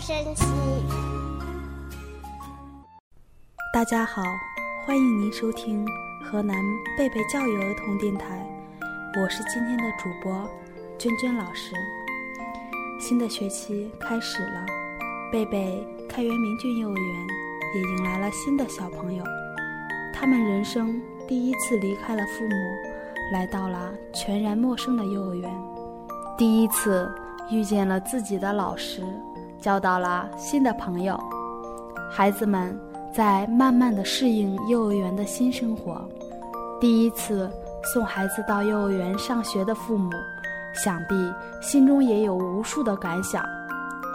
神奇大家好，欢迎您收听河南贝贝教育儿童电台，我是今天的主播娟娟老师。新的学期开始了，贝贝开元明郡幼儿园也迎来了新的小朋友，他们人生第一次离开了父母，来到了全然陌生的幼儿园，第一次遇见了自己的老师，交到了新的朋友，孩子们。在慢慢的适应幼儿园的新生活，第一次送孩子到幼儿园上学的父母，想必心中也有无数的感想，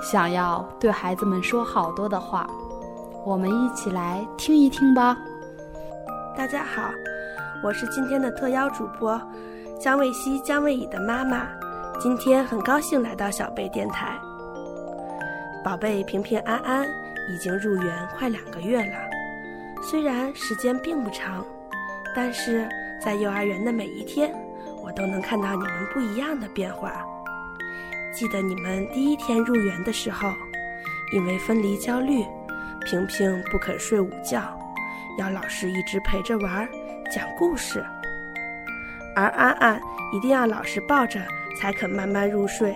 想要对孩子们说好多的话，我们一起来听一听吧。大家好，我是今天的特邀主播姜卫西、姜卫乙的妈妈，今天很高兴来到小贝电台。宝贝平平安安。已经入园快两个月了，虽然时间并不长，但是在幼儿园的每一天，我都能看到你们不一样的变化。记得你们第一天入园的时候，因为分离焦虑，平平不肯睡午觉，要老师一直陪着玩，讲故事；而安安一定要老师抱着才肯慢慢入睡，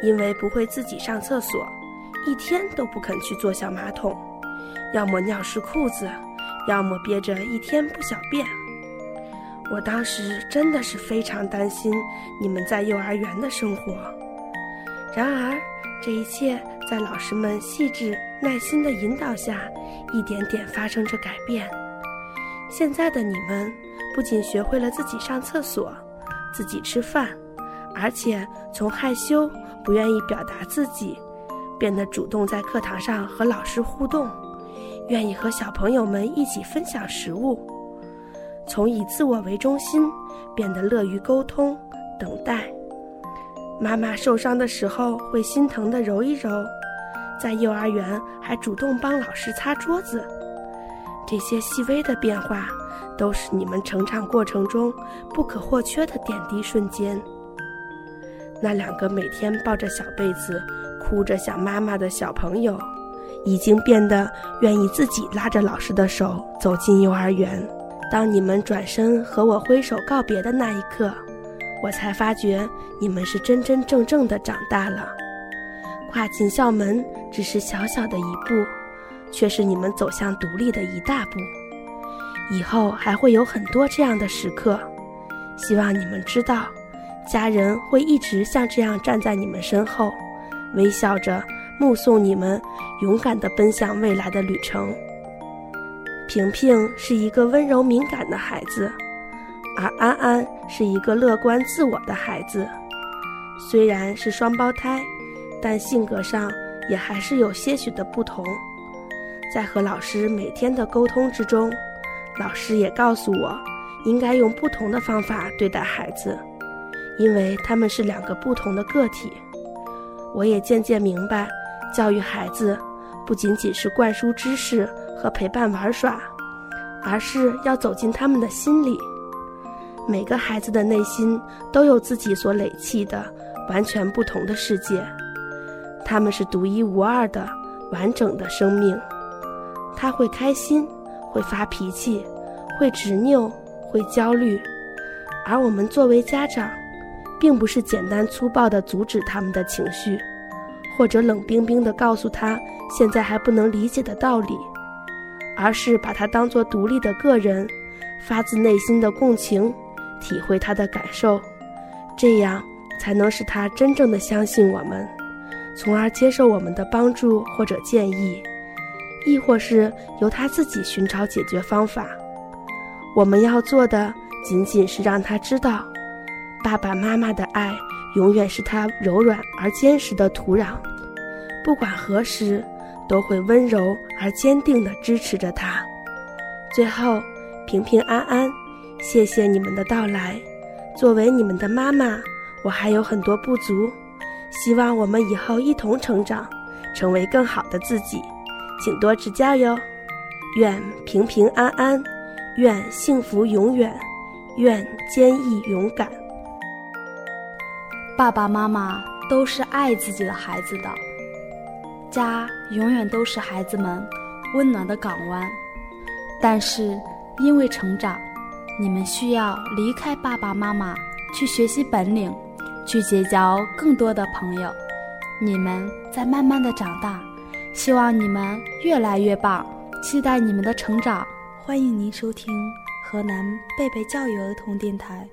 因为不会自己上厕所。一天都不肯去坐小马桶，要么尿湿裤子，要么憋着一天不小便。我当时真的是非常担心你们在幼儿园的生活。然而，这一切在老师们细致耐心的引导下，一点点发生着改变。现在的你们不仅学会了自己上厕所、自己吃饭，而且从害羞、不愿意表达自己。变得主动在课堂上和老师互动，愿意和小朋友们一起分享食物，从以自我为中心变得乐于沟通、等待。妈妈受伤的时候会心疼的揉一揉，在幼儿园还主动帮老师擦桌子。这些细微的变化，都是你们成长过程中不可或缺的点滴瞬间。那两个每天抱着小被子。哭着想妈妈的小朋友，已经变得愿意自己拉着老师的手走进幼儿园。当你们转身和我挥手告别的那一刻，我才发觉你们是真真正正的长大了。跨进校门只是小小的一步，却是你们走向独立的一大步。以后还会有很多这样的时刻，希望你们知道，家人会一直像这样站在你们身后。微笑着目送你们勇敢地奔向未来的旅程。平平是一个温柔敏感的孩子，而安安是一个乐观自我的孩子。虽然是双胞胎，但性格上也还是有些许的不同。在和老师每天的沟通之中，老师也告诉我，应该用不同的方法对待孩子，因为他们是两个不同的个体。我也渐渐明白，教育孩子不仅仅是灌输知识和陪伴玩耍，而是要走进他们的心里。每个孩子的内心都有自己所累积的完全不同的世界，他们是独一无二的完整的生命。他会开心，会发脾气，会执拗，会焦虑，而我们作为家长。并不是简单粗暴地阻止他们的情绪，或者冷冰冰地告诉他现在还不能理解的道理，而是把他当作独立的个人，发自内心的共情，体会他的感受，这样才能使他真正的相信我们，从而接受我们的帮助或者建议。亦或是由他自己寻找解决方法。我们要做的仅仅是让他知道，爸爸妈妈的爱永远是他柔软而坚实的土壤，不管何时都会温柔而坚定地支持着他。最后，平平安安，谢谢你们的到来。作为你们的妈妈，我还有很多不足，希望我们以后一同成长，成为更好的自己，请多指教哟。愿平平安安，愿幸福永远，愿坚毅勇敢。爸爸妈妈都是爱自己的孩子的，家永远都是孩子们温暖的港湾。但是，因为成长。你们需要离开爸爸妈妈，去学习本领，去结交更多的朋友。你们在慢慢的长大，希望你们越来越棒，期待你们的成长。欢迎您收听河南贝贝教育儿童电台。